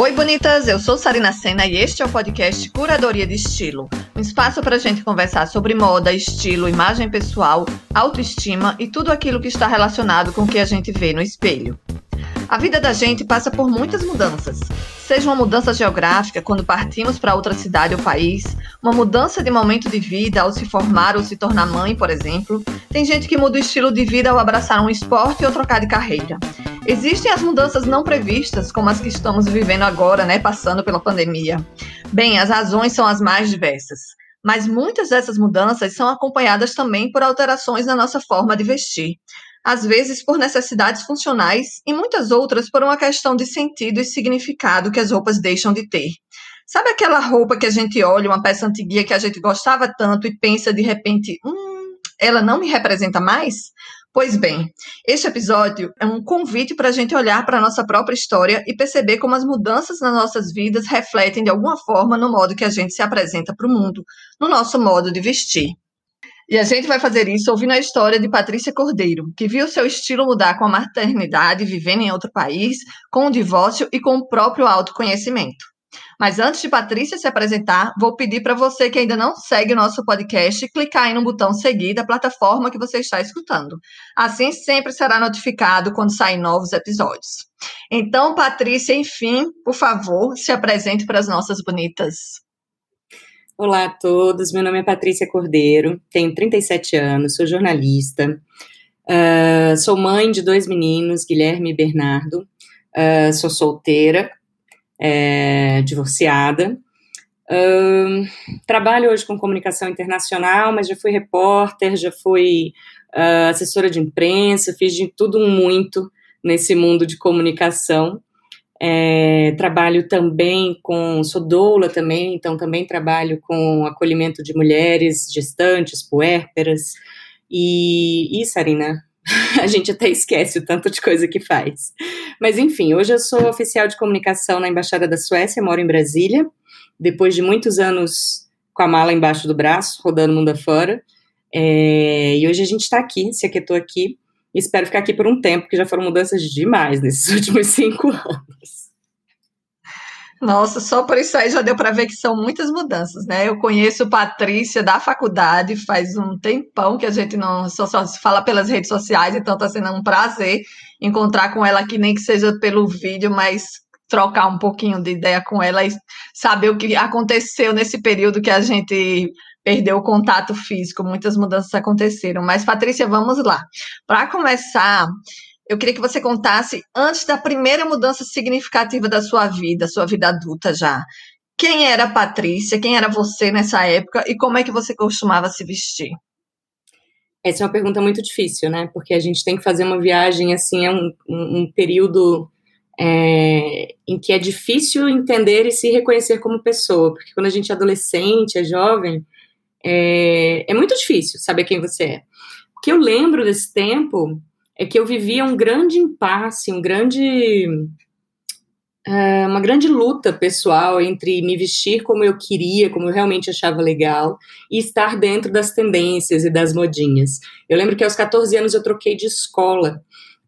Oi, bonitas! Eu sou Sarina Sena e este é o podcast Curadoria de Estilo um espaço para a gente conversar sobre moda, estilo, imagem pessoal, autoestima e tudo aquilo que está relacionado com o que a gente vê no espelho. A vida da gente passa por muitas mudanças. Seja uma mudança geográfica, quando partimos para outra cidade ou país, uma mudança de momento de vida ao se formar ou se tornar mãe, por exemplo. Tem gente que muda o estilo de vida ao abraçar um esporte ou trocar de carreira. Existem as mudanças não previstas, como as que estamos vivendo agora, né, passando pela pandemia. Bem, as razões são as mais diversas, mas muitas dessas mudanças são acompanhadas também por alterações na nossa forma de vestir às vezes por necessidades funcionais e muitas outras por uma questão de sentido e significado que as roupas deixam de ter. Sabe aquela roupa que a gente olha, uma peça antiga que a gente gostava tanto e pensa de repente, hum, ela não me representa mais? Pois bem, este episódio é um convite para a gente olhar para a nossa própria história e perceber como as mudanças nas nossas vidas refletem de alguma forma no modo que a gente se apresenta para o mundo, no nosso modo de vestir. E a gente vai fazer isso ouvindo a história de Patrícia Cordeiro, que viu seu estilo mudar com a maternidade, vivendo em outro país, com o divórcio e com o próprio autoconhecimento. Mas antes de Patrícia se apresentar, vou pedir para você que ainda não segue o nosso podcast, clicar aí no botão seguir da plataforma que você está escutando. Assim sempre será notificado quando saem novos episódios. Então, Patrícia, enfim, por favor, se apresente para as nossas bonitas. Olá a todos, meu nome é Patrícia Cordeiro, tenho 37 anos, sou jornalista, uh, sou mãe de dois meninos, Guilherme e Bernardo, uh, sou solteira, é, divorciada, uh, trabalho hoje com comunicação internacional, mas já fui repórter, já fui assessora de imprensa, fiz de tudo muito nesse mundo de comunicação. É, trabalho também com, sou doula também, então também trabalho com acolhimento de mulheres gestantes, puérperas, e, e Sarina, a gente até esquece o tanto de coisa que faz. Mas enfim, hoje eu sou oficial de comunicação na Embaixada da Suécia, moro em Brasília, depois de muitos anos com a mala embaixo do braço, rodando mundo afora, é, e hoje a gente está aqui, se aquietou aqui, espero ficar aqui por um tempo, porque já foram mudanças demais nesses últimos cinco anos. Nossa, só por isso aí já deu para ver que são muitas mudanças, né? Eu conheço Patrícia da faculdade, faz um tempão que a gente não só, só se fala pelas redes sociais, então está sendo um prazer encontrar com ela aqui, nem que seja pelo vídeo, mas trocar um pouquinho de ideia com ela e saber o que aconteceu nesse período que a gente perdeu o contato físico, muitas mudanças aconteceram. Mas, Patrícia, vamos lá. Para começar, eu queria que você contasse, antes da primeira mudança significativa da sua vida, sua vida adulta já, quem era a Patrícia, quem era você nessa época e como é que você costumava se vestir? Essa é uma pergunta muito difícil, né? Porque a gente tem que fazer uma viagem, assim, é um, um, período é, em que é difícil entender e se reconhecer como pessoa, porque quando a gente é adolescente, é jovem, é, é muito difícil saber quem você é. O que eu lembro desse tempo é que eu vivia um grande impasse, um grande é, uma grande luta pessoal entre me vestir como eu queria, como eu realmente achava legal, e estar dentro das tendências e das modinhas. Eu lembro que aos 14 anos eu troquei de escola.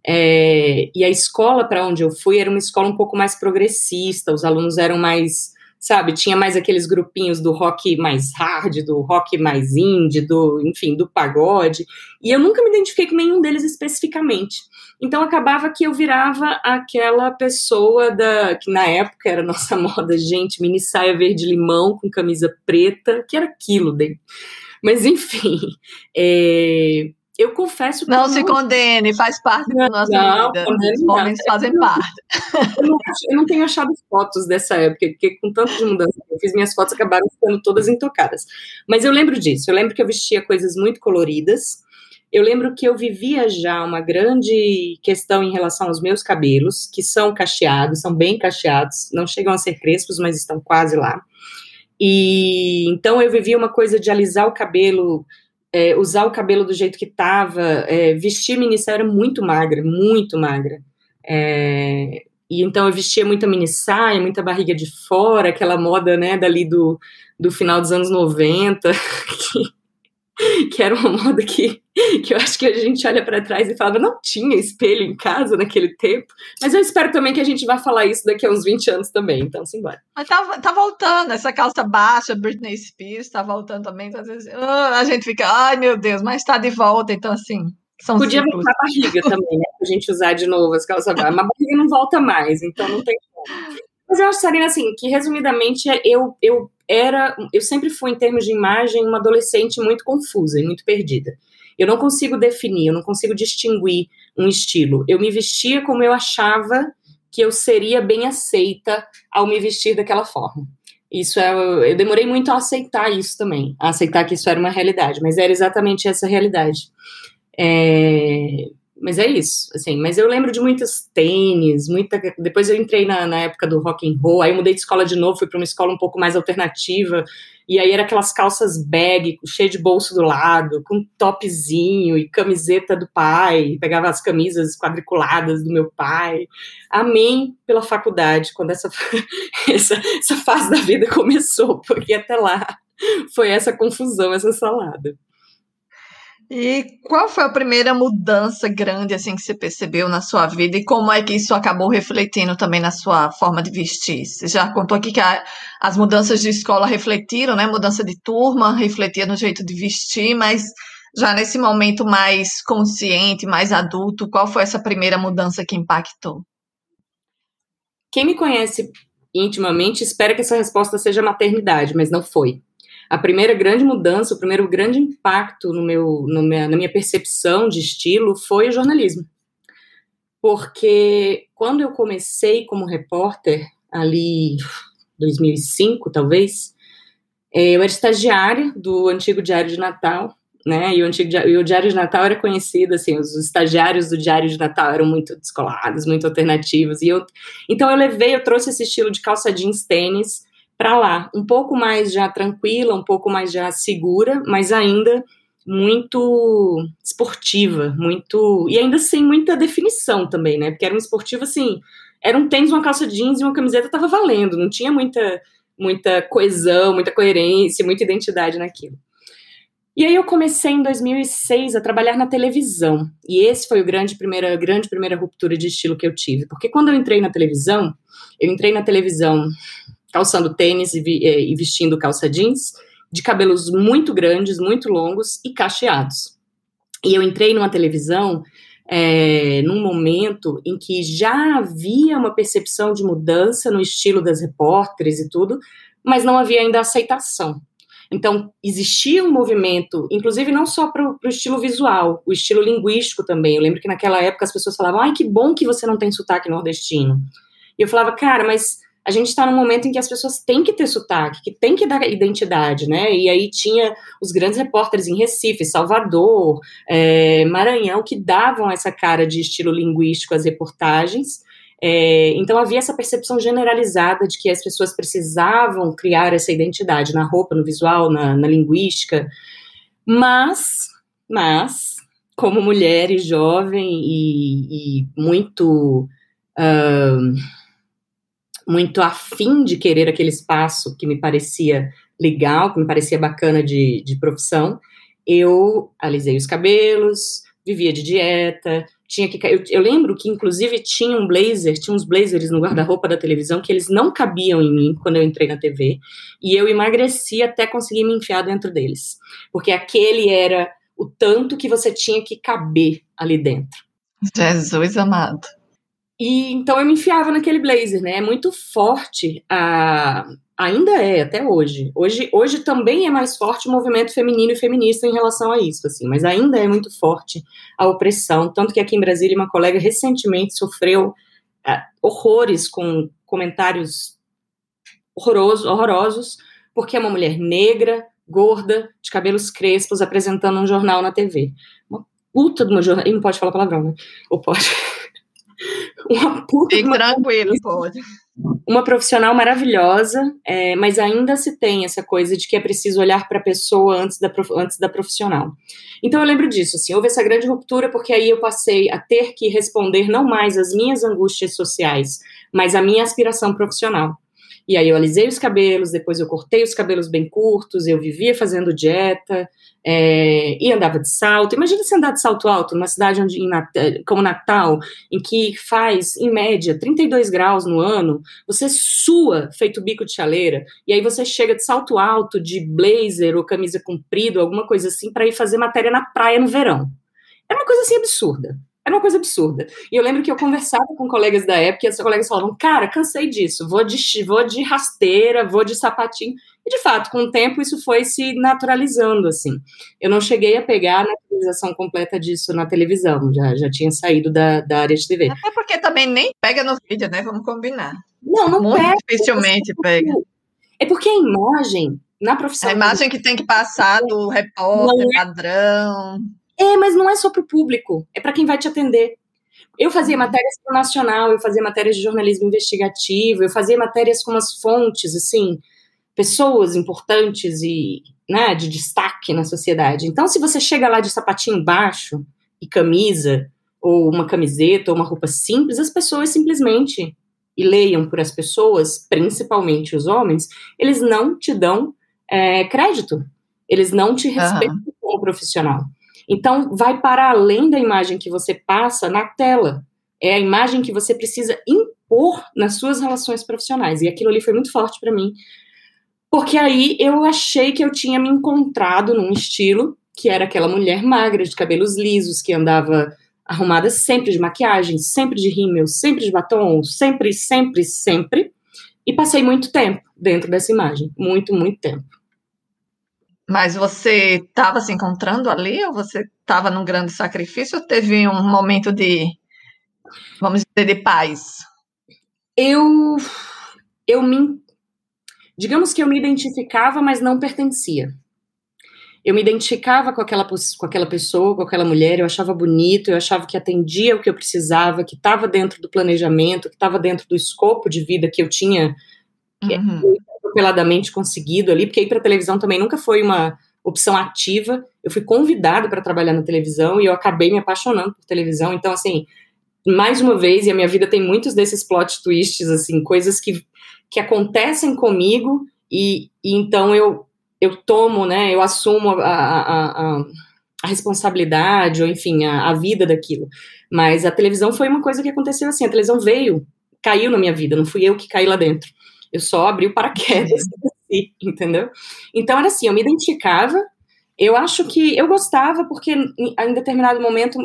É, e a escola para onde eu fui era uma escola um pouco mais progressista, os alunos eram mais sabe? Tinha mais aqueles grupinhos do rock mais hard, do rock mais indie, do, enfim, do pagode. E eu nunca me identifiquei com nenhum deles especificamente. Então acabava que eu virava aquela pessoa da que na época era nossa moda, gente, mini saia verde limão com camisa preta, que era aquilo, daí. Mas enfim, é, eu confesso que. Não se condene, faz parte da nossa não, vida. Os momentos fazem parte. Eu não, eu não, tenho achado fotos dessa época, porque com tanto de mudança que eu fiz, minhas fotos acabaram ficando todas intocadas. Mas eu lembro disso, eu lembro que eu vestia coisas muito coloridas. Eu lembro que eu vivia já uma grande questão em relação aos meus cabelos, que são cacheados, são bem cacheados, não chegam a ser crespos, mas estão quase lá. E então eu vivia uma coisa de alisar o cabelo é, usar o cabelo do jeito que estava, é, vestir minissaia era muito magra, muito magra. É, e então eu vestia muita minissaia, muita barriga de fora, aquela moda, né, dali do, do final dos anos 90, que que era uma moda que, que eu acho que a gente olha para trás e falava, não tinha espelho em casa naquele tempo, mas eu espero também que a gente vá falar isso daqui a uns 20 anos também, então simbora. Mas tá, tá voltando, essa calça baixa, Britney Spears, tá voltando também, então, às vezes uh, a gente fica, ai meu Deus, mas tá de volta, então assim, são Podia ciclos. voltar a barriga também, né, pra gente usar de novo as calças baixas, mas a barriga não volta mais, então não tem como. Mas eu acho, Sarina, assim, que resumidamente eu, eu era, eu sempre fui, em termos de imagem, uma adolescente muito confusa e muito perdida. Eu não consigo definir, eu não consigo distinguir um estilo. Eu me vestia como eu achava que eu seria bem aceita ao me vestir daquela forma. Isso é, eu demorei muito a aceitar isso também, a aceitar que isso era uma realidade, mas era exatamente essa realidade. É, mas é isso, assim, mas eu lembro de muitos tênis, muita, depois eu entrei na, na época do rock and roll, aí eu mudei de escola de novo, fui para uma escola um pouco mais alternativa, e aí era aquelas calças bag, cheio de bolso do lado, com topzinho e camiseta do pai, pegava as camisas quadriculadas do meu pai. Amém pela faculdade, quando essa, essa, essa fase da vida começou, porque até lá foi essa confusão, essa salada. E qual foi a primeira mudança grande assim que você percebeu na sua vida e como é que isso acabou refletindo também na sua forma de vestir? Você já contou aqui que a, as mudanças de escola refletiram, né? Mudança de turma refletia no jeito de vestir, mas já nesse momento mais consciente, mais adulto, qual foi essa primeira mudança que impactou? Quem me conhece intimamente espera que essa resposta seja maternidade, mas não foi a primeira grande mudança, o primeiro grande impacto no meu, no minha, na minha percepção de estilo foi o jornalismo. Porque quando eu comecei como repórter, ali 2005 talvez, é, eu era estagiária do antigo Diário de Natal, né? E o antigo e o Diário de Natal era conhecido assim, os estagiários do Diário de Natal eram muito descolados, muito alternativos. E eu, então eu levei, eu trouxe esse estilo de calça jeans, tênis para lá, um pouco mais já tranquila, um pouco mais já segura, mas ainda muito esportiva, muito e ainda sem muita definição também, né? Porque era um esportivo assim, era um tênis, uma calça jeans e uma camiseta tava valendo, não tinha muita muita coesão, muita coerência, muita identidade naquilo. E aí eu comecei em 2006 a trabalhar na televisão. E esse foi o grande primeira grande primeira ruptura de estilo que eu tive, porque quando eu entrei na televisão, eu entrei na televisão calçando tênis e, eh, e vestindo calça jeans, de cabelos muito grandes, muito longos e cacheados. E eu entrei numa televisão é, num momento em que já havia uma percepção de mudança no estilo das repórteres e tudo, mas não havia ainda aceitação. Então, existia um movimento, inclusive não só para o estilo visual, o estilo linguístico também. Eu lembro que naquela época as pessoas falavam, ai, que bom que você não tem sotaque nordestino. E eu falava, cara, mas a gente está num momento em que as pessoas têm que ter sotaque, que tem que dar identidade, né? E aí tinha os grandes repórteres em Recife, Salvador, é, Maranhão, que davam essa cara de estilo linguístico às reportagens. É, então havia essa percepção generalizada de que as pessoas precisavam criar essa identidade na roupa, no visual, na, na linguística. Mas, mas, como mulher e jovem e, e muito. Uh, muito afim de querer aquele espaço que me parecia legal, que me parecia bacana de, de profissão, eu alisei os cabelos, vivia de dieta, tinha que eu, eu, lembro que inclusive tinha um blazer, tinha uns blazers no guarda-roupa da televisão que eles não cabiam em mim quando eu entrei na TV, e eu emagreci até conseguir me enfiar dentro deles, porque aquele era o tanto que você tinha que caber ali dentro. Jesus amado. E então eu me enfiava naquele blazer, né? É muito forte, a, ainda é até hoje. Hoje, hoje também é mais forte o movimento feminino e feminista em relação a isso, assim, mas ainda é muito forte a opressão, tanto que aqui em Brasília uma colega recentemente sofreu uh, horrores com comentários horrorosos, horrorosos, porque é uma mulher negra, gorda, de cabelos crespos, apresentando um jornal na TV. Uma puta de uma jornal. E não pode falar palavrão, né? Ou pode? uma puta. Fique tranquilo, pode. Uma profissional maravilhosa, é, mas ainda se tem essa coisa de que é preciso olhar para a pessoa antes da, antes da profissional. Então eu lembro disso, assim, houve essa grande ruptura porque aí eu passei a ter que responder não mais às minhas angústias sociais, mas à minha aspiração profissional. E aí eu alisei os cabelos, depois eu cortei os cabelos bem curtos, eu vivia fazendo dieta, é, e andava de salto. Imagina você andar de salto alto numa cidade onde, como Natal, em que faz, em média, 32 graus no ano, você sua feito bico de chaleira, e aí você chega de salto alto, de blazer ou camisa comprida, alguma coisa assim, para ir fazer matéria na praia no verão. É uma coisa assim absurda. Era uma coisa absurda. E eu lembro que eu conversava com colegas da época e as colegas falavam: Cara, cansei disso, vou de, vou de rasteira, vou de sapatinho. E de fato, com o tempo, isso foi se naturalizando, assim. Eu não cheguei a pegar a naturalização completa disso na televisão, já, já tinha saído da, da área de TV. Até porque também nem pega no vídeo, né? Vamos combinar. Não, não Muito pega. dificilmente pega. É porque a imagem, na profissão. A imagem que tem que passar do repórter, é- padrão. É, mas não é só para o público, é para quem vai te atender. Eu fazia matérias para o Nacional, eu fazia matérias de jornalismo investigativo, eu fazia matérias com as fontes, assim, pessoas importantes e né, de destaque na sociedade. Então, se você chega lá de sapatinho baixo e camisa, ou uma camiseta, ou uma roupa simples, as pessoas simplesmente, e leiam por as pessoas, principalmente os homens, eles não te dão é, crédito. Eles não te respeitam como profissional. Então, vai para além da imagem que você passa na tela. É a imagem que você precisa impor nas suas relações profissionais. E aquilo ali foi muito forte para mim. Porque aí eu achei que eu tinha me encontrado num estilo que era aquela mulher magra, de cabelos lisos, que andava arrumada sempre de maquiagem, sempre de rímel, sempre de batom, sempre, sempre, sempre. E passei muito tempo dentro dessa imagem. Muito, muito tempo. Mas você estava se encontrando ali ou você estava num grande sacrifício ou teve um momento de, vamos dizer, de paz? Eu, eu me, digamos que eu me identificava, mas não pertencia. Eu me identificava com aquela, com aquela pessoa, com aquela mulher, eu achava bonito, eu achava que atendia o que eu precisava, que estava dentro do planejamento, que estava dentro do escopo de vida que eu tinha uhum. Atropeladamente conseguido ali, porque ir para televisão também nunca foi uma opção ativa. Eu fui convidada para trabalhar na televisão e eu acabei me apaixonando por televisão. Então, assim, mais uma vez, e a minha vida tem muitos desses plot twists, assim, coisas que, que acontecem comigo e, e então eu, eu tomo, né, eu assumo a, a, a, a responsabilidade, ou enfim, a, a vida daquilo. Mas a televisão foi uma coisa que aconteceu assim, a televisão veio, caiu na minha vida, não fui eu que caí lá dentro. Eu só abri o paraquedas, entendeu? Então era assim, eu me identificava, eu acho que eu gostava porque em determinado momento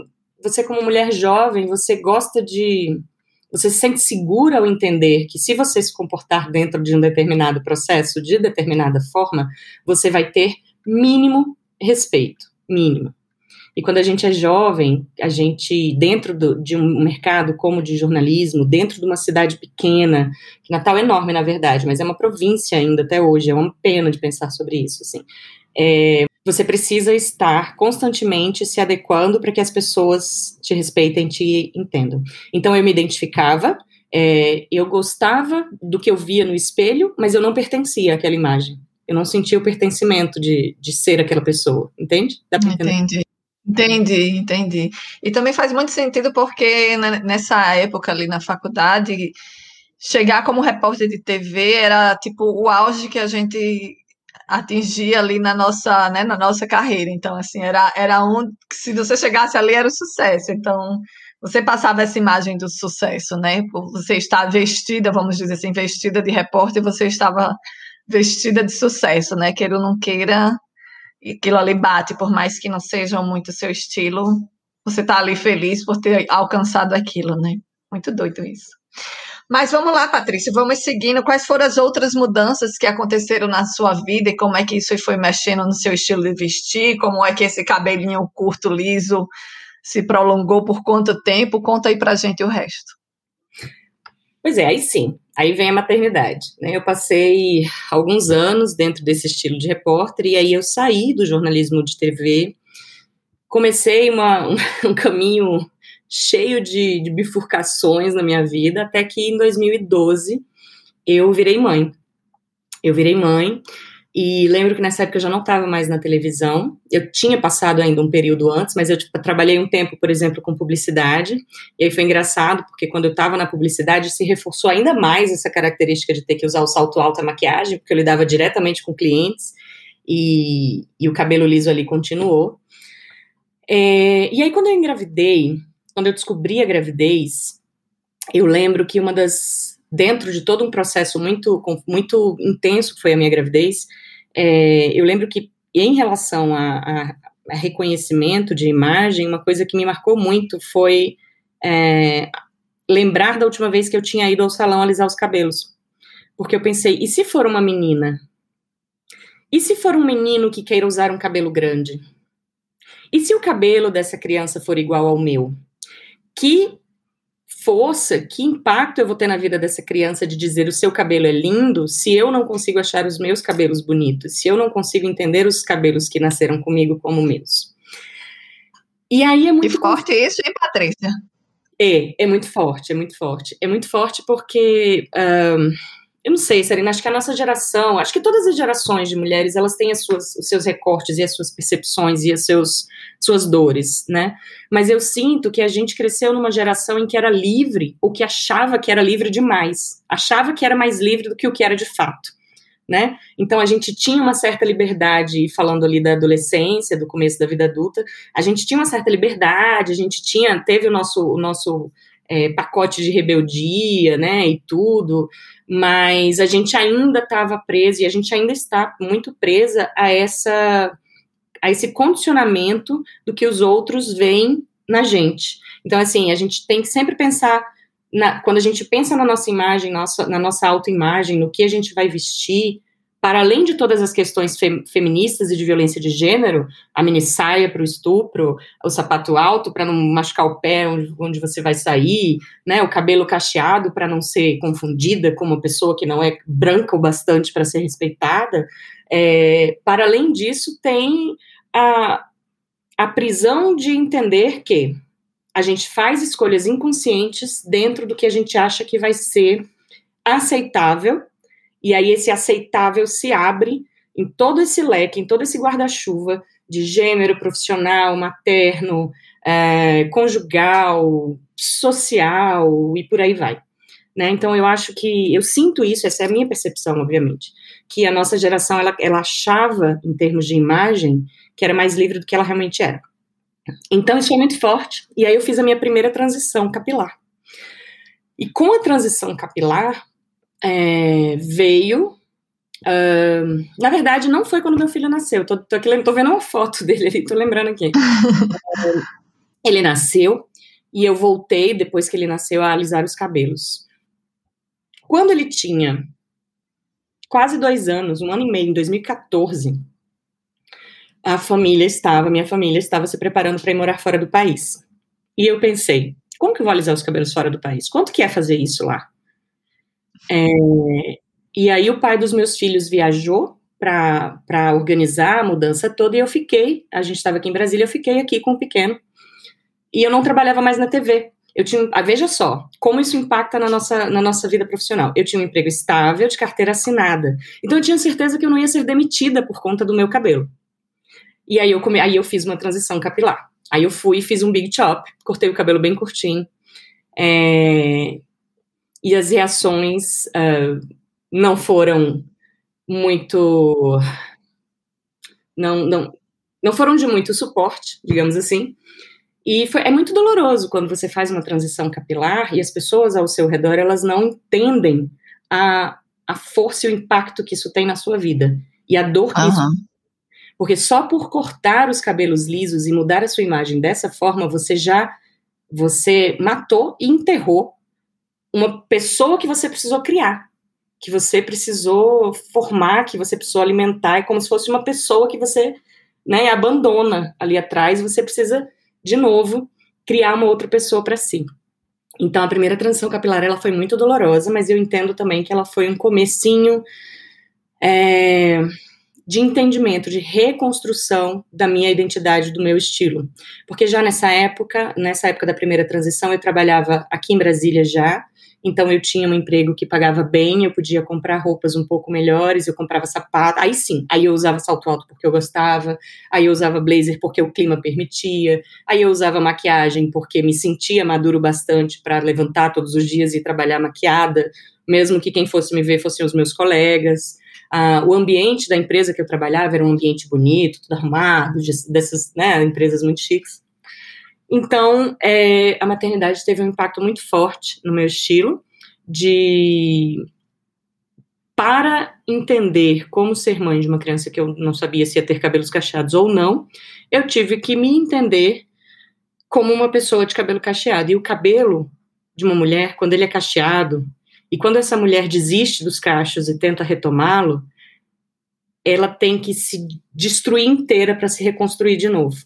você como mulher jovem, você gosta de você se sente segura ao entender que se você se comportar dentro de um determinado processo, de determinada forma, você vai ter mínimo respeito, mínimo. E quando a gente é jovem, a gente, dentro do, de um mercado como de jornalismo, dentro de uma cidade pequena, que Natal é enorme, na verdade, mas é uma província ainda até hoje, é uma pena de pensar sobre isso, assim. É, você precisa estar constantemente se adequando para que as pessoas te respeitem, te entendam. Então eu me identificava, é, eu gostava do que eu via no espelho, mas eu não pertencia àquela imagem. Eu não sentia o pertencimento de, de ser aquela pessoa, entende? Entendi. Entendi, entendi. E também faz muito sentido porque nessa época ali na faculdade, chegar como repórter de TV era tipo o auge que a gente atingir ali na nossa, né, na nossa carreira. Então, assim, era, era um. Se você chegasse ali, era o sucesso. Então, você passava essa imagem do sucesso, né? Você estar vestida, vamos dizer assim, vestida de repórter, você estava vestida de sucesso, né? Queira ou não queira, aquilo ali bate, por mais que não seja muito seu estilo, você tá ali feliz por ter alcançado aquilo, né? Muito doido isso. Mas vamos lá, Patrícia, vamos seguindo. Quais foram as outras mudanças que aconteceram na sua vida e como é que isso foi mexendo no seu estilo de vestir? Como é que esse cabelinho curto, liso, se prolongou por quanto tempo? Conta aí pra gente o resto. Pois é, aí sim, aí vem a maternidade. Né? Eu passei alguns anos dentro desse estilo de repórter e aí eu saí do jornalismo de TV, comecei uma, um caminho cheio de, de bifurcações na minha vida, até que em 2012 eu virei mãe. Eu virei mãe E lembro que nessa época eu já não estava mais na televisão. Eu tinha passado ainda um período antes, mas eu tipo, trabalhei um tempo, por exemplo, com publicidade. E aí foi engraçado, porque quando eu estava na publicidade se reforçou ainda mais essa característica de ter que usar o salto alto, a maquiagem, porque eu lidava diretamente com clientes. E, e o cabelo liso ali continuou. É, e aí, quando eu engravidei, quando eu descobri a gravidez, eu lembro que uma das. Dentro de todo um processo muito, muito intenso que foi a minha gravidez, é, eu lembro que, em relação a, a, a, reconhecimento de imagem, uma coisa que me marcou muito foi é, lembrar da última vez que eu tinha ido ao salão alisar os cabelos. Porque eu pensei, e se for uma menina? E se for um menino que queira usar um cabelo grande? E se o cabelo dessa criança for igual ao meu? Que força, que impacto eu vou ter na vida dessa criança de dizer o seu cabelo é lindo se eu não consigo achar os meus cabelos bonitos, se eu não consigo entender os cabelos que nasceram comigo como meus. E aí é muito e forte isso, hein, Patrícia? É, é muito forte, é muito forte. É muito forte porque um, eu não sei, Serena, acho que a nossa geração, acho que todas as gerações de mulheres, elas têm as suas, os seus recortes e as suas percepções e as seus, suas dores, né? Mas eu sinto que a gente cresceu numa geração em que era livre, ou que achava que era livre demais, achava que era mais livre do que o que era de fato. Né? Então a gente tinha uma certa liberdade, falando ali da adolescência, do começo da vida adulta, a gente tinha uma certa liberdade, a gente tinha, teve o nosso, o nosso é, pacote de rebeldia, né, e tudo, mas a gente ainda estava presa e a gente ainda está muito presa a essa a esse condicionamento do que os outros veem na gente. Então, assim, a gente tem que sempre pensar na, quando a gente pensa na nossa imagem, nossa, na nossa autoimagem, no que a gente vai vestir, para além de todas as questões feministas e de violência de gênero, a mini saia para o estupro, o sapato alto para não machucar o pé onde, onde, você vai sair, né, o cabelo cacheado para não ser confundida com uma pessoa que não é branca o bastante para ser respeitada. É, para além disso, tem a, a prisão de entender que a gente faz escolhas inconscientes dentro do que a gente acha que vai ser aceitável e aí esse aceitável se abre em todo esse leque, em todo esse guarda-chuva de gênero, profissional, materno, é, conjugal, social e por aí vai. Né? Então eu acho que eu sinto isso, essa é a minha percepção, obviamente, que a nossa geração ela, ela achava em termos de imagem que era mais livre do que ela realmente era. Então isso foi muito forte. E aí eu fiz a minha primeira transição capilar. E com a transição capilar, é, veio. Uh, na verdade, não foi quando meu filho nasceu. Tô, tô, aqui, tô vendo uma foto dele ali, tô lembrando aqui. ele nasceu e eu voltei, depois que ele nasceu, a alisar os cabelos. Quando ele tinha quase dois anos, um ano e meio, em 2014, a família estava, minha família estava se preparando para ir morar fora do país. E eu pensei, como que eu vou alisar os cabelos fora do país? Quanto que é fazer isso lá? É, e aí o pai dos meus filhos viajou para organizar a mudança toda e eu fiquei, a gente estava aqui em Brasília, eu fiquei aqui com o pequeno. E eu não trabalhava mais na TV. Eu tinha, ah, veja só, como isso impacta na nossa, na nossa vida profissional. Eu tinha um emprego estável, de carteira assinada. Então eu tinha certeza que eu não ia ser demitida por conta do meu cabelo. E aí eu, come, aí eu fiz uma transição capilar. Aí eu fui e fiz um big chop, cortei o cabelo bem curtinho. É, e as reações uh, não foram muito. Não, não, não foram de muito suporte, digamos assim. E foi, é muito doloroso quando você faz uma transição capilar e as pessoas ao seu redor elas não entendem a, a força e o impacto que isso tem na sua vida e a dor que uhum. isso porque só por cortar os cabelos lisos e mudar a sua imagem dessa forma, você já você matou e enterrou uma pessoa que você precisou criar, que você precisou formar, que você precisou alimentar, é como se fosse uma pessoa que você né, abandona ali atrás, você precisa, de novo, criar uma outra pessoa para si. Então, a primeira transição capilar, ela foi muito dolorosa, mas eu entendo também que ela foi um comecinho é, de entendimento, de reconstrução da minha identidade, do meu estilo. Porque já nessa época, nessa época da primeira transição, eu trabalhava aqui em Brasília já, então eu tinha um emprego que pagava bem, eu podia comprar roupas um pouco melhores, eu comprava sapato, aí sim, aí eu usava salto alto porque eu gostava, aí eu usava blazer porque o clima permitia, aí eu usava maquiagem porque me sentia maduro bastante para levantar todos os dias e trabalhar maquiada, mesmo que quem fosse me ver fossem os meus colegas. Ah, o ambiente da empresa que eu trabalhava era um ambiente bonito, tudo arrumado, dessas né, empresas muito chiques. Então, é, a maternidade teve um impacto muito forte no meu estilo de para entender como ser mãe de uma criança que eu não sabia se ia ter cabelos cacheados ou não, eu tive que me entender como uma pessoa de cabelo cacheado. E o cabelo de uma mulher, quando ele é cacheado, e quando essa mulher desiste dos cachos e tenta retomá-lo, ela tem que se destruir inteira para se reconstruir de novo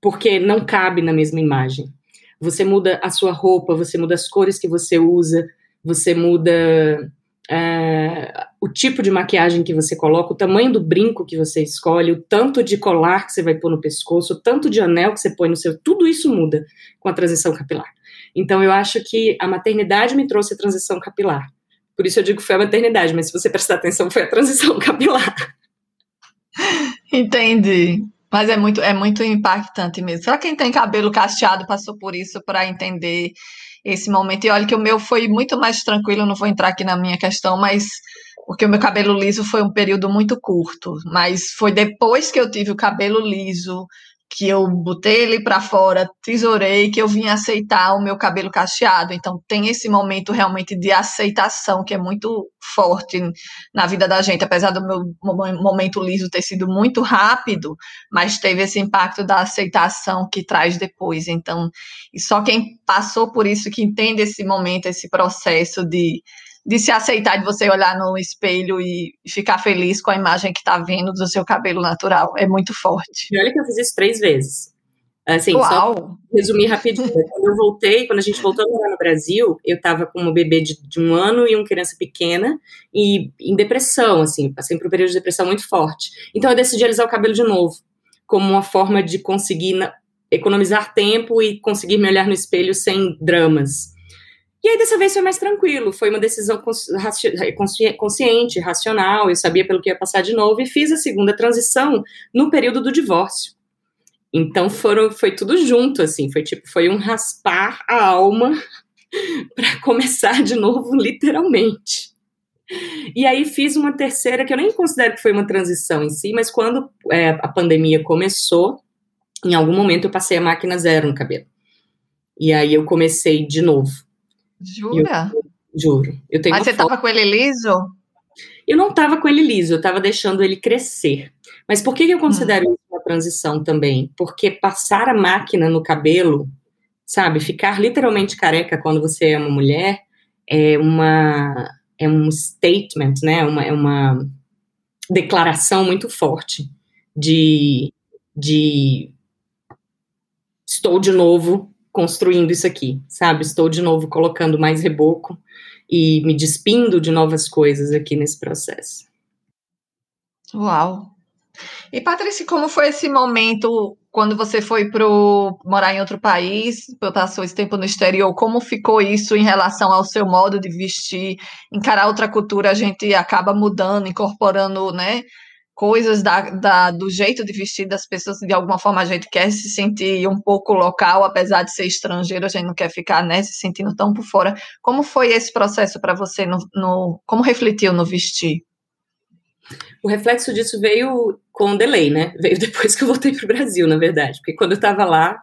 porque não cabe na mesma imagem. Você muda a sua roupa, você muda as cores que você usa, você muda é, o tipo de maquiagem que você coloca, o tamanho do brinco que você escolhe, o tanto de colar que você vai pôr no pescoço, o tanto de anel que você põe no seu, tudo isso muda com a transição capilar. Então eu acho que a maternidade me trouxe a transição capilar. Por isso eu digo que foi a maternidade, mas se você prestar atenção, foi a transição capilar. Entendi. Mas é muito, é muito impactante mesmo. Só quem tem cabelo cacheado passou por isso para entender esse momento. E olha que o meu foi muito mais tranquilo, não vou entrar aqui na minha questão, mas porque o meu cabelo liso foi um período muito curto. Mas foi depois que eu tive o cabelo liso, que eu botei ele para fora, tesourei, que eu vim aceitar o meu cabelo cacheado. Então tem esse momento realmente de aceitação que é muito forte na vida da gente, apesar do meu momento liso ter sido muito rápido, mas teve esse impacto da aceitação que traz depois. Então, e só quem passou por isso que entende esse momento, esse processo de de se aceitar, de você olhar no espelho e ficar feliz com a imagem que está vendo do seu cabelo natural. É muito forte. E olha que eu fiz isso três vezes. Assim, Uau. só resumir rapidinho. quando eu voltei, quando a gente voltou a morar no Brasil, eu estava com um bebê de, de, um ano e uma criança pequena e em depressão, assim, passei por um período de depressão muito forte. Então eu decidi alisar o cabelo de novo, como uma forma de conseguir na, economizar tempo e conseguir me olhar no espelho sem dramas. E aí, dessa vez, foi mais tranquilo. Foi uma decisão consciente, racional. Eu sabia pelo que ia passar de novo e fiz a segunda transição no período do divórcio. Então, foram, foi tudo junto, assim. Foi tipo, foi um raspar a alma para começar de novo, literalmente. E aí fiz uma terceira, que eu nem considero que foi uma transição em si, mas quando é, a pandemia começou, em algum momento eu passei a máquina zero no cabelo. E aí eu comecei de novo. Jura? Eu, juro. Eu tenho Mas você estava com ele liso? Eu não estava com ele liso, eu estava deixando ele crescer. Mas por que, eu considero hum. isso uma transição também? Porque passar a máquina no cabelo, sabe, ficar literalmente careca quando você é uma mulher, é uma é um statement, né? Uma, é uma declaração muito forte de, de estou de novo construindo isso aqui, sabe? Estou de novo colocando mais reboco e me despindo de novas coisas aqui nesse processo. Uau! E Patrícia, como foi esse momento quando você foi para morar em outro país, passou esse tempo no exterior? Como ficou isso em relação ao seu modo de vestir, encarar outra cultura? A gente acaba mudando, incorporando, né? Coisas da, da, do jeito de vestir das pessoas, de alguma forma a gente quer se sentir um pouco local, apesar de ser estrangeiro, a gente não quer ficar né, se sentindo tão por fora. Como foi esse processo para você? No, no, como refletiu no vestir? O reflexo disso veio com delay, né? Veio depois que eu voltei para o Brasil, na verdade. Porque quando eu estava lá,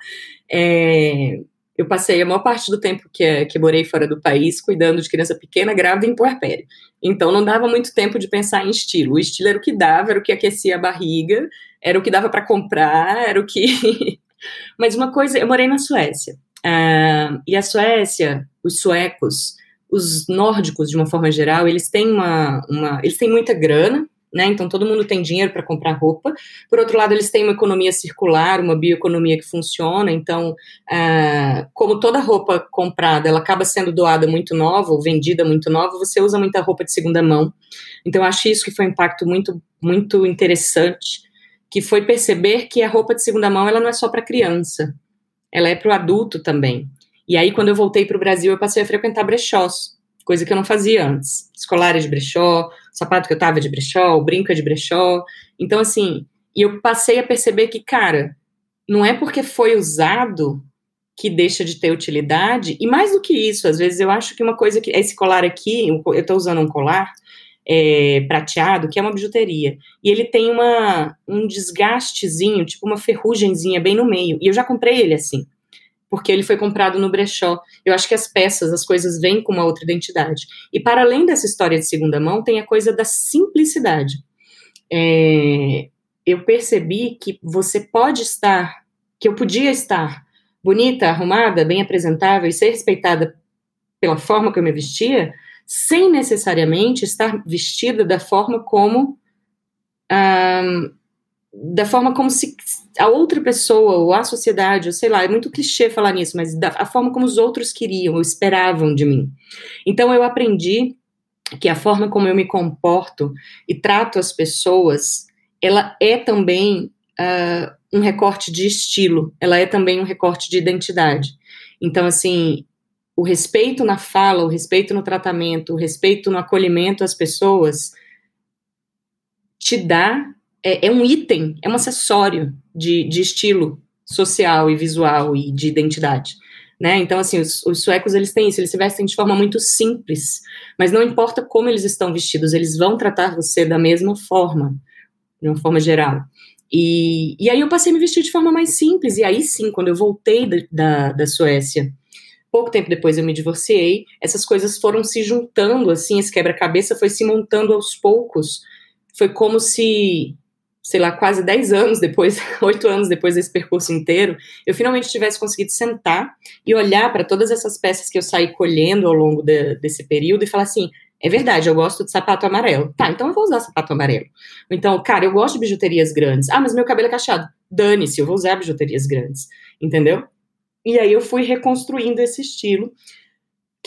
é, eu passei a maior parte do tempo que, que morei fora do país cuidando de criança pequena, grávida e em puerpério. Então não dava muito tempo de pensar em estilo. O estilo era o que dava, era o que aquecia a barriga, era o que dava para comprar, era o que. Mas uma coisa, eu morei na Suécia. Uh, e a Suécia, os suecos, os nórdicos de uma forma geral, eles têm uma, uma eles têm muita grana, né? Então todo mundo tem dinheiro para comprar roupa. Por outro lado, eles têm uma economia circular, uma bioeconomia que funciona. Então, uh, como toda roupa comprada, ela acaba sendo doada muito nova ou vendida muito nova, você usa muita roupa de segunda mão. Então, acho isso que foi um impacto muito, muito interessante, que foi perceber que a roupa de segunda mão ela não é só para criança, ela é para o adulto também. E aí, quando eu voltei para o Brasil, eu passei a frequentar brechós coisa que eu não fazia antes. Escolar é de brechó, sapato que eu tava de brechó, brinca de brechó. Então, assim, e eu passei a perceber que, cara, não é porque foi usado que deixa de ter utilidade, e mais do que isso, às vezes eu acho que uma coisa que. Esse colar aqui, eu estou usando um colar é, prateado, que é uma bijuteria, e ele tem uma, um desgastezinho, tipo uma ferrugemzinha bem no meio, e eu já comprei ele assim porque ele foi comprado no brechó. Eu acho que as peças, as coisas vêm com uma outra identidade. E para além dessa história de segunda mão, tem a coisa da simplicidade. É, eu percebi que você pode estar, que eu podia estar bonita, arrumada, bem apresentável e ser respeitada pela forma que eu me vestia, sem necessariamente estar vestida da forma como um, da forma como se a outra pessoa, ou a sociedade, ou sei lá, é muito clichê falar nisso, mas da a forma como os outros queriam ou esperavam de mim. Então eu aprendi que a forma como eu me comporto e trato as pessoas, ela é também uh, um recorte de estilo, ela é também um recorte de identidade. Então, assim, o respeito na fala, o respeito no tratamento, o respeito no acolhimento às pessoas te dá é, é um item, é um acessório de, de estilo social e visual e de identidade. Né? Então, assim, os, os, suecos, eles têm isso, eles se vestem de forma muito simples, mas não importa como eles estão vestidos, eles vão tratar você da mesma forma, de uma forma geral. E, e aí eu passei a me vestir de forma mais simples, e aí sim, quando eu voltei da, da, da Suécia, pouco tempo depois eu me divorciei, essas coisas foram se juntando, assim, esse quebra-cabeça foi se montando aos poucos, foi como se sei lá, quase 10 anos depois, 8 anos depois desse percurso inteiro, eu finalmente tivesse conseguido sentar e olhar para todas essas peças que eu saí colhendo ao longo de, desse período e falar assim: é verdade, eu gosto de sapato amarelo. Tá, então eu vou usar sapato amarelo. Então, cara, eu gosto de bijuterias grandes. Ah, mas meu cabelo é cacheado. Dane-se, eu vou usar bijuterias grandes. Entendeu? E aí eu fui reconstruindo esse estilo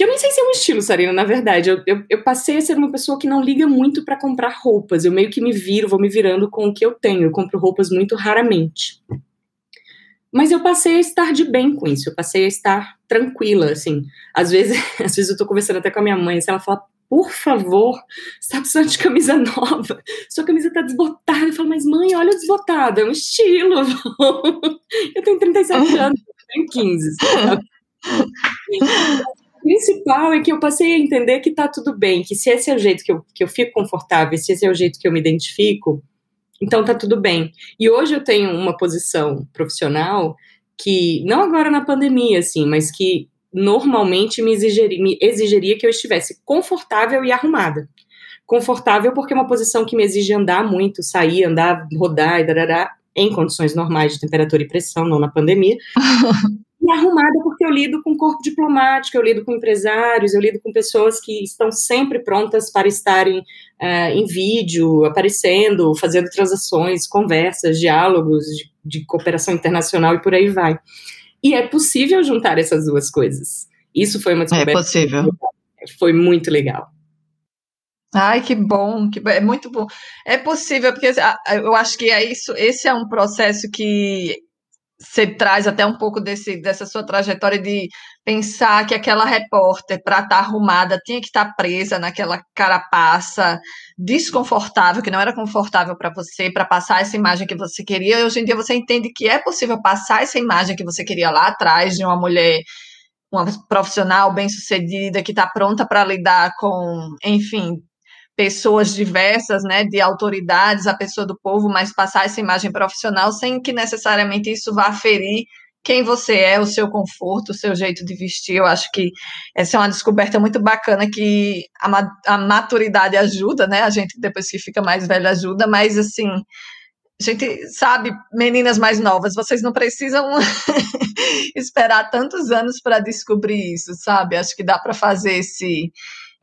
que eu nem sei se é um estilo, Sarina, na verdade. Eu, eu, eu passei a ser uma pessoa que não liga muito para comprar roupas. Eu meio que me viro, vou me virando com o que eu tenho. Eu compro roupas muito raramente. Mas eu passei a estar de bem com isso. Eu passei a estar tranquila, assim. Às vezes, às vezes eu tô conversando até com a minha mãe, assim, ela fala, por favor, você tá precisando de camisa nova. Sua camisa tá desbotada. Eu falo, mas mãe, olha o desbotado, é um estilo. eu tenho 37 anos, eu tenho 15 principal é que eu passei a entender que tá tudo bem, que se esse é o jeito que eu, que eu fico confortável, se esse é o jeito que eu me identifico, então tá tudo bem. E hoje eu tenho uma posição profissional que, não agora na pandemia, assim, mas que normalmente me exigiria, me exigiria que eu estivesse confortável e arrumada. Confortável porque é uma posição que me exige andar muito, sair, andar, rodar e darará, em condições normais de temperatura e pressão, não na pandemia. e arrumada porque eu lido com corpo diplomático, eu lido com empresários, eu lido com pessoas que estão sempre prontas para estarem uh, em vídeo, aparecendo, fazendo transações, conversas, diálogos de, de cooperação internacional e por aí vai. E é possível juntar essas duas coisas. Isso foi uma descoberta. É possível. Foi muito legal. Ai, que bom, que é muito bom. É possível, porque ah, eu acho que é isso, esse é um processo que você traz até um pouco desse, dessa sua trajetória de pensar que aquela repórter, para estar tá arrumada, tinha que estar tá presa naquela carapaça desconfortável, que não era confortável para você, para passar essa imagem que você queria. E hoje em dia você entende que é possível passar essa imagem que você queria lá atrás de uma mulher, uma profissional bem-sucedida, que está pronta para lidar com, enfim, pessoas diversas, né, de autoridades, a pessoa do povo, mas passar essa imagem profissional sem que necessariamente isso vá ferir quem você é, o seu conforto, o seu jeito de vestir. Eu acho que essa é uma descoberta muito bacana que a, maturidade ajuda, né? A gente depois que fica mais velho ajuda, mas assim, a gente sabe, meninas mais novas, vocês não precisam esperar tantos anos para descobrir isso, sabe? Acho que dá para fazer esse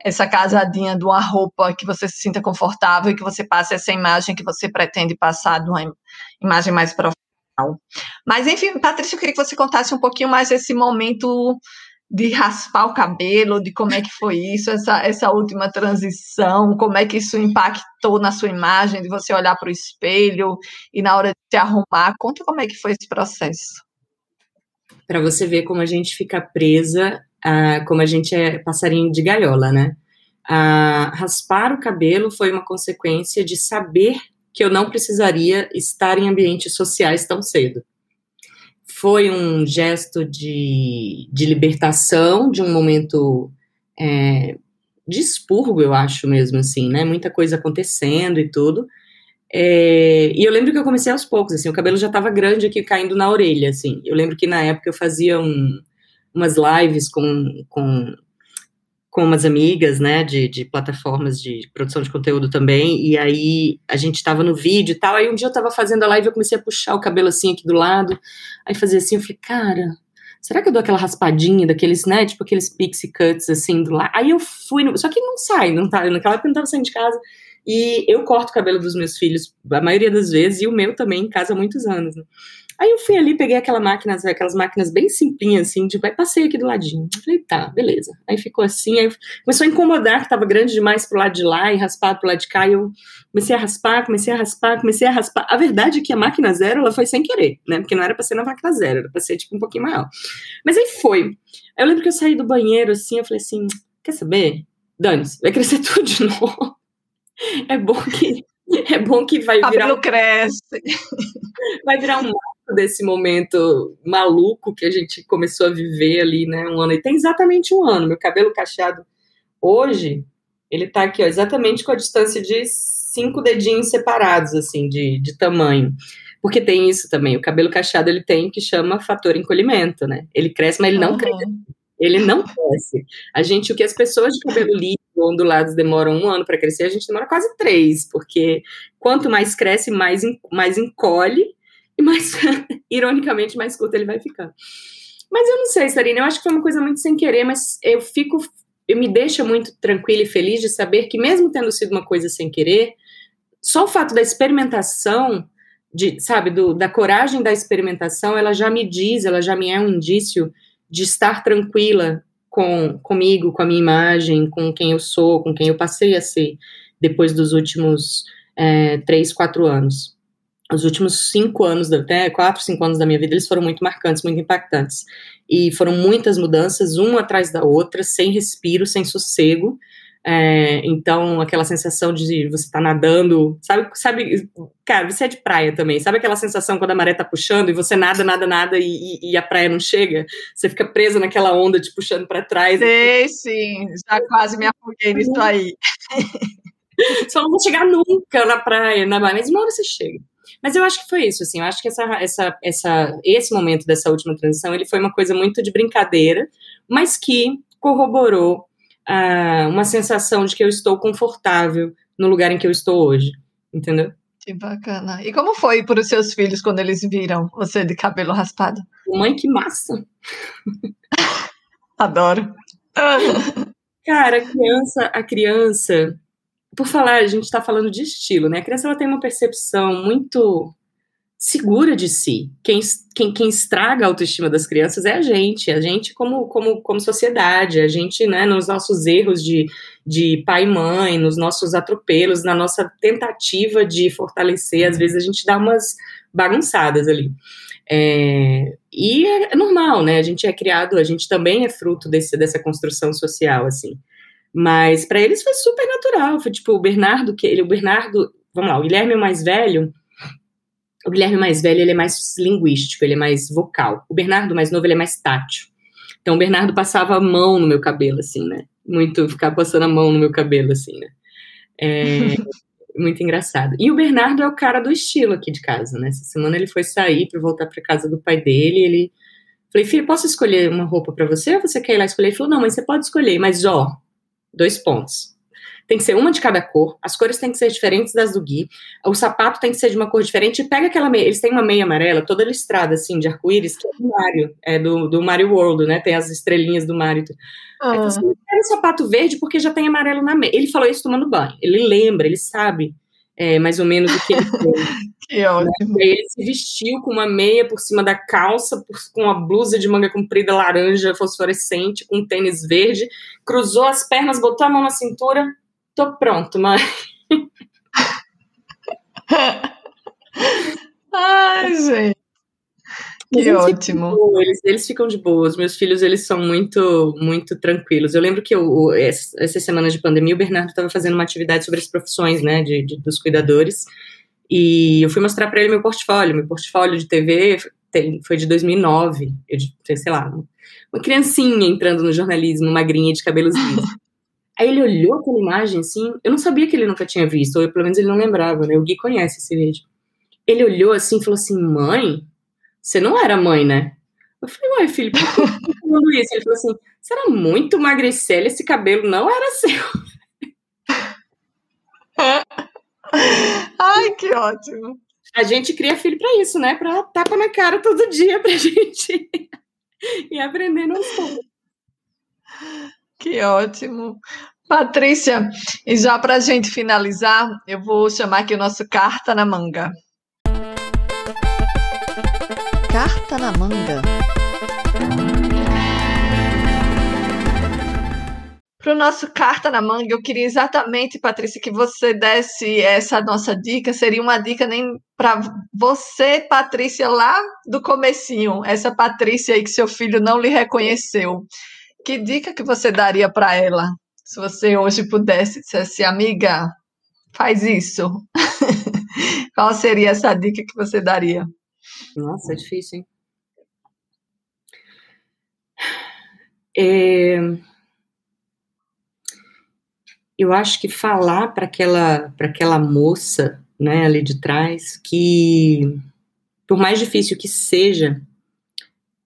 essa casadinha de uma roupa que você se sinta confortável e que você passe essa imagem que você pretende passar de uma imagem mais profissional. Mas, enfim, Patrícia, eu queria que você contasse um pouquinho mais esse momento de raspar o cabelo, de como é que foi isso, essa, essa última transição, como é que isso impactou na sua imagem, de você olhar para o espelho e na hora de se arrumar. Conta como é que foi esse processo. Para você ver como a gente fica presa ah, como a gente é passarinho de galhola, né? Ah, raspar o cabelo foi uma consequência de saber que eu não precisaria estar em ambientes sociais tão cedo. Foi um gesto de, de libertação, de um momento é, de expurgo, eu acho mesmo, assim, né? Muita coisa acontecendo e tudo. É, e eu lembro que eu comecei aos poucos, assim, o cabelo já estava grande aqui, caindo na orelha, assim. Eu lembro que na época eu fazia um, umas lives com, com, com umas amigas, né, de, de plataformas de produção de conteúdo também, e aí a gente estava no vídeo e tal, aí um dia eu estava fazendo a live eu comecei a puxar o cabelo assim aqui do lado, aí fazia assim, eu falei, cara, será que eu dou aquela raspadinha daqueles, né, tipo aqueles pixie cuts assim do lado, aí eu fui, no, só que não sai, não tá, naquela época eu não tava saindo de casa, e eu corto o cabelo dos meus filhos a maioria das vezes, e o meu também em casa há muitos anos, né? Aí eu fui ali, peguei aquela máquina, aquelas máquinas bem simplinhas, assim, tipo, aí passei aqui do ladinho. Falei, tá, beleza. Aí ficou assim, aí começou a incomodar, que tava grande demais pro lado de lá e raspado pro lado de cá, e eu comecei a raspar, comecei a raspar, comecei a raspar. A verdade é que a máquina zero, ela foi sem querer, né? Porque não era pra ser na máquina zero, era pra ser, tipo, um pouquinho maior. Mas aí foi. Aí eu lembro que eu saí do banheiro, assim, eu falei assim, quer saber? Dane-se, vai crescer tudo de novo. É bom que é bom que vai virar. Cabelo cresce. Vai virar um desse momento maluco que a gente começou a viver ali, né? Um ano. E tem exatamente um ano. Meu cabelo cacheado hoje, ele tá aqui, ó, exatamente com a distância de cinco dedinhos separados, assim, de, de tamanho. Porque tem isso também. O cabelo cacheado ele tem o que chama fator encolhimento, né? Ele cresce, mas ele não uhum. cresce. Ele não cresce. A gente, o que as pessoas de cabelo liso ondulados demoram um ano para crescer, a gente demora quase três, porque quanto mais cresce, mais, mais encolhe e mais, ironicamente, mais curto ele vai ficar. Mas eu não sei, Sarina, eu acho que foi uma coisa muito sem querer, mas eu fico, eu me deixa muito tranquila e feliz de saber que mesmo tendo sido uma coisa sem querer, só o fato da experimentação, de, sabe, do, da coragem da experimentação, ela já me diz, ela já me é um indício de estar tranquila com comigo, com a minha imagem, com quem eu sou, com quem eu passei a ser depois dos últimos é, três, quatro anos os últimos cinco anos, até quatro, cinco anos da minha vida, eles foram muito marcantes, muito impactantes. E foram muitas mudanças, uma atrás da outra, sem respiro, sem sossego. É, então, aquela sensação de você estar tá nadando, sabe, sabe, cara, você é de praia também, sabe aquela sensação quando a maré tá puxando e você nada, nada, nada e, e, e a praia não chega? Você fica presa naquela onda te puxando para trás. Sei, sim, já quase me afoguei nisso aí. Só não vou chegar nunca na praia, na mas uma hora você chega. Mas eu acho que foi isso, assim, eu acho que essa, essa, essa, esse momento dessa última transição, ele foi uma coisa muito de brincadeira, mas que corroborou uh, uma sensação de que eu estou confortável no lugar em que eu estou hoje, entendeu? Que bacana. E como foi para os seus filhos quando eles viram você de cabelo raspado? Mãe, que massa! Adoro. Cara, a criança, a criança, por falar, a gente está falando de estilo, né? A criança ela tem uma percepção muito segura de si. Quem, quem, quem estraga a autoestima das crianças é a gente, a gente como, como, como sociedade, a gente, né, nos nossos erros de, de pai e mãe, nos nossos atropelos, na nossa tentativa de fortalecer, às vezes a gente dá umas bagunçadas ali. É, e é, é normal, né? A gente é criado, a gente também é fruto desse, dessa construção social, assim. Mas para eles foi super natural. Foi tipo o Bernardo, que ele, o Bernardo, vamos lá, o Guilherme é o mais velho. O Guilherme mais velho, ele é mais linguístico, ele é mais vocal. O Bernardo mais novo, ele é mais tátil. Então o Bernardo passava a mão no meu cabelo, assim, né? Muito ficar passando a mão no meu cabelo, assim, né? É, muito engraçado. E o Bernardo é o cara do estilo aqui de casa, né? Essa semana ele foi sair para voltar para casa do pai dele. Ele falei, filho, posso escolher uma roupa para você? Ou você quer ir lá escolher? Ele falou, não, mas você pode escolher, mas ó, dois pontos. Tem que ser uma de cada cor, as cores têm que ser diferentes das do Gui, o sapato tem que ser de uma cor diferente, e pega aquela meia, eles têm uma meia amarela, toda listrada, assim, de arco-íris, que é do Mario, é do, do Mario World, né, tem as estrelinhas do Mario. Ah. Aí você pega o sapato verde porque já tem amarelo na meia. Ele falou isso tomando banho, ele lembra, ele sabe é, mais ou menos o que ele tem. que ótimo. Né? Ele se vestiu com uma meia por cima da calça, por, com uma blusa de manga comprida laranja fosforescente, com um tênis verde, cruzou as pernas, botou a mão na cintura, tô pronto, mãe. Ai, gente. Que ótimo. Ficam, eles, eles ficam de boa. Os meus filhos, eles são muito, muito tranquilos. Eu lembro que eu, essas semanas de pandemia, o Bernardo estava fazendo uma atividade sobre as profissões, né, de, de dos cuidadores. E eu fui mostrar para ele meu portfólio. Meu portfólio de TV tem, foi de 2009. Eu, sei lá, uma criancinha entrando no jornalismo, magrinha de cabelos lisos. Aí ele olhou aquela imagem assim, eu não sabia que ele nunca tinha visto, ou pelo menos ele não lembrava, né? O Gui conhece esse vídeo. Ele olhou assim e falou assim: mãe, você não era mãe, né? Eu falei, uai, filho, por que você tá falando isso? Ele falou assim: você era muito magricela, esse cabelo não era seu. Ai, que ótimo. A gente cria filho para isso, né? Para tapa na cara todo dia pra gente ir aprendendo aos poucos. Que ótimo. Patrícia, e já para a gente finalizar, eu vou chamar aqui o nosso Carta na Manga. Carta na Manga. Para o nosso Carta na Manga, eu queria exatamente, Patrícia, que você desse essa nossa dica. Seria uma dica nem para você, Patrícia, lá do comecinho, essa Patrícia aí que seu filho não lhe reconheceu. Que dica que você daria para ela? Se você hoje pudesse assim, amiga, faz isso. Qual seria essa dica que você daria? Nossa, é difícil, hein? É... Eu acho que falar para aquela, aquela moça né, ali de trás que, por mais difícil que seja,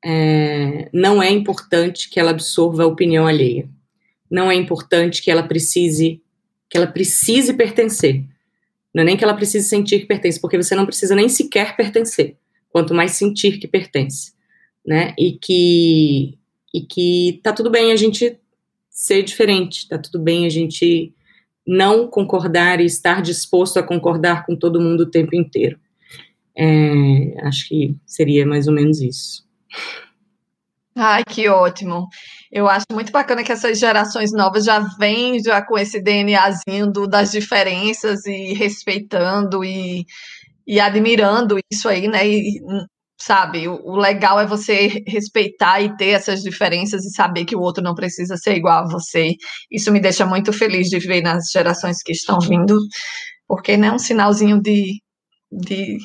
é, não é importante que ela absorva a opinião alheia. Não é importante que ela precise que ela precise pertencer. Não é nem que ela precise sentir que pertence, porque você não precisa nem sequer pertencer, quanto mais sentir que pertence, né? E que e que tá tudo bem a gente ser diferente, tá tudo bem a gente não concordar e estar disposto a concordar com todo mundo o tempo inteiro. É, acho que seria mais ou menos isso. Ai, que ótimo. Eu acho muito bacana que essas gerações novas já vêm já com esse DNAzinho do, das diferenças e respeitando e, e admirando isso aí, né? E, sabe, o, o, legal é você respeitar e ter essas diferenças e saber que o outro não precisa ser igual a você. Isso me deixa muito feliz de ver nas gerações que estão vindo, porque né, é um sinalzinho de, de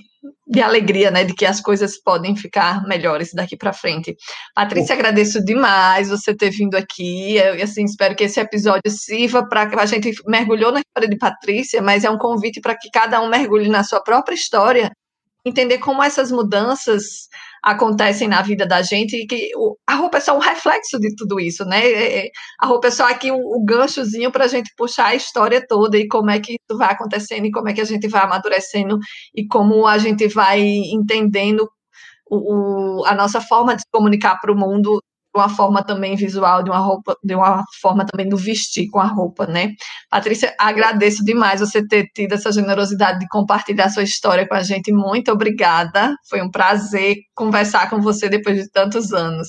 de alegria, né, de que as coisas podem ficar melhores daqui para frente. Patrícia, Bom. agradeço demais você ter vindo aqui. Eu, assim, espero que esse episódio sirva para que a gente mergulhou na história de Patrícia, mas é um convite para que cada um mergulhe na sua própria história, entender como essas mudanças acontecem na vida da gente e que a roupa é só um reflexo de tudo isso, né? É, é, a roupa é só aqui o, o ganchozinho para a gente puxar a história toda e como é que isso vai acontecendo e como é que a gente vai amadurecendo e como a gente vai entendendo o, o a nossa forma de se comunicar para o mundo uma forma também visual, de uma roupa, de uma forma também do vestir com a roupa, né? Patrícia, agradeço demais você ter tido essa generosidade de compartilhar sua história com a gente. Muito obrigada. Foi um prazer conversar com você depois de tantos anos.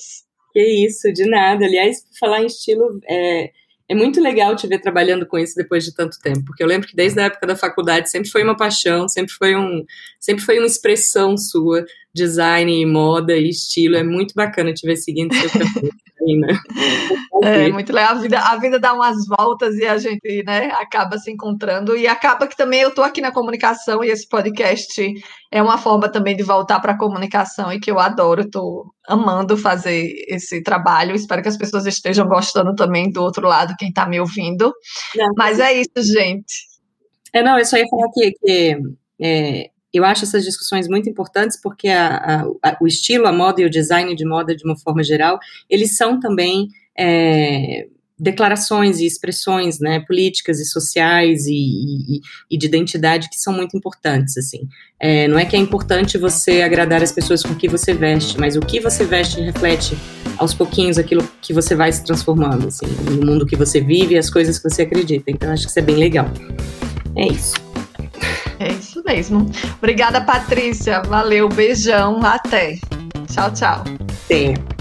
Que isso, de nada. Aliás, falar em estilo, é, é muito legal te ver trabalhando com isso depois de tanto tempo, porque eu lembro que desde a época da faculdade sempre foi uma paixão, sempre foi um, sempre foi uma expressão sua design, moda e estilo. É muito bacana te ver seguindo seu caminho. Né? É muito legal. A vida, a vida dá umas voltas e a gente né, acaba se encontrando. E acaba que também eu estou aqui na comunicação e esse podcast é uma forma também de voltar para a comunicação e que eu adoro. Estou amando fazer esse trabalho. Espero que as pessoas estejam gostando também do outro lado, quem está me ouvindo. Não, Mas é isso, gente. É, não, eu só ia falar que, que é, eu acho essas discussões muito importantes porque a, a, o estilo, a moda e o design de moda, de uma forma geral, eles são também é, declarações e expressões né, políticas e sociais e, e, e, de identidade que são muito importantes. assim. É, não é que é importante você agradar as pessoas com o que você veste, mas o que você veste reflete aos pouquinhos aquilo que você vai se transformando, assim, no mundo que você vive e as coisas que você acredita. Então, acho que isso é bem legal. É isso. É isso mesmo. Obrigada, Patrícia. Valeu, beijão. Até. Tchau, tchau. Até.